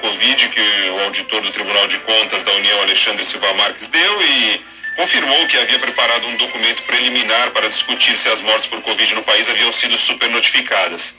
Covid que o auditor do Tribunal de Contas da União, Alexandre Silva Marques, deu e confirmou que havia preparado um documento preliminar para discutir se as mortes por Covid no país haviam sido supernotificadas.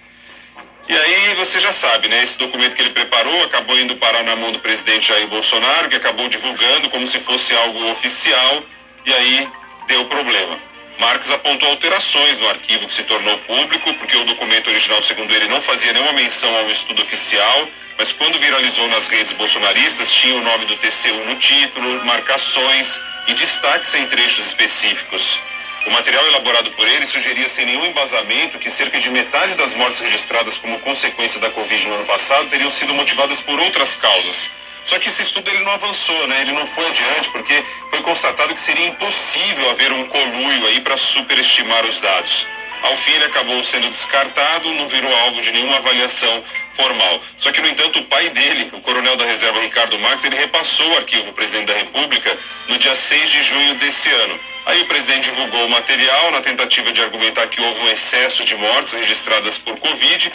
E aí você já sabe, né? Esse documento que ele preparou acabou indo parar na mão do presidente Jair Bolsonaro, que acabou divulgando como se fosse algo oficial, e aí deu problema. Marques apontou alterações no arquivo que se tornou público, porque o documento original, segundo ele, não fazia nenhuma menção a um estudo oficial, mas quando viralizou nas redes bolsonaristas, tinha o nome do TCU no título, marcações e destaques em trechos específicos. O material elaborado por ele sugeria sem nenhum embasamento que cerca de metade das mortes registradas como consequência da Covid no ano passado teriam sido motivadas por outras causas. Só que esse estudo ele não avançou, né? Ele não foi adiante porque foi constatado que seria impossível haver um conluio aí para superestimar os dados. Ao fim ele acabou sendo descartado, não virou alvo de nenhuma avaliação formal. Só que, no entanto, o pai dele, o coronel da reserva Ricardo Marques, ele repassou o arquivo ao presidente da República no dia 6 de junho desse ano. Aí o presidente divulgou o material na tentativa de argumentar que houve um excesso de mortes registradas por Covid.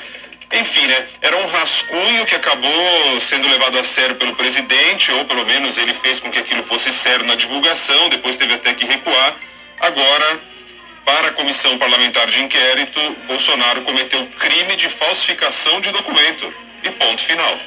Enfim, né? Era um rascunho que acabou sendo levado a sério pelo presidente, ou pelo menos ele fez com que aquilo fosse sério na divulgação, depois teve até que recuar. Agora, comissão parlamentar de inquérito, Bolsonaro cometeu crime de falsificação de documento. E ponto final.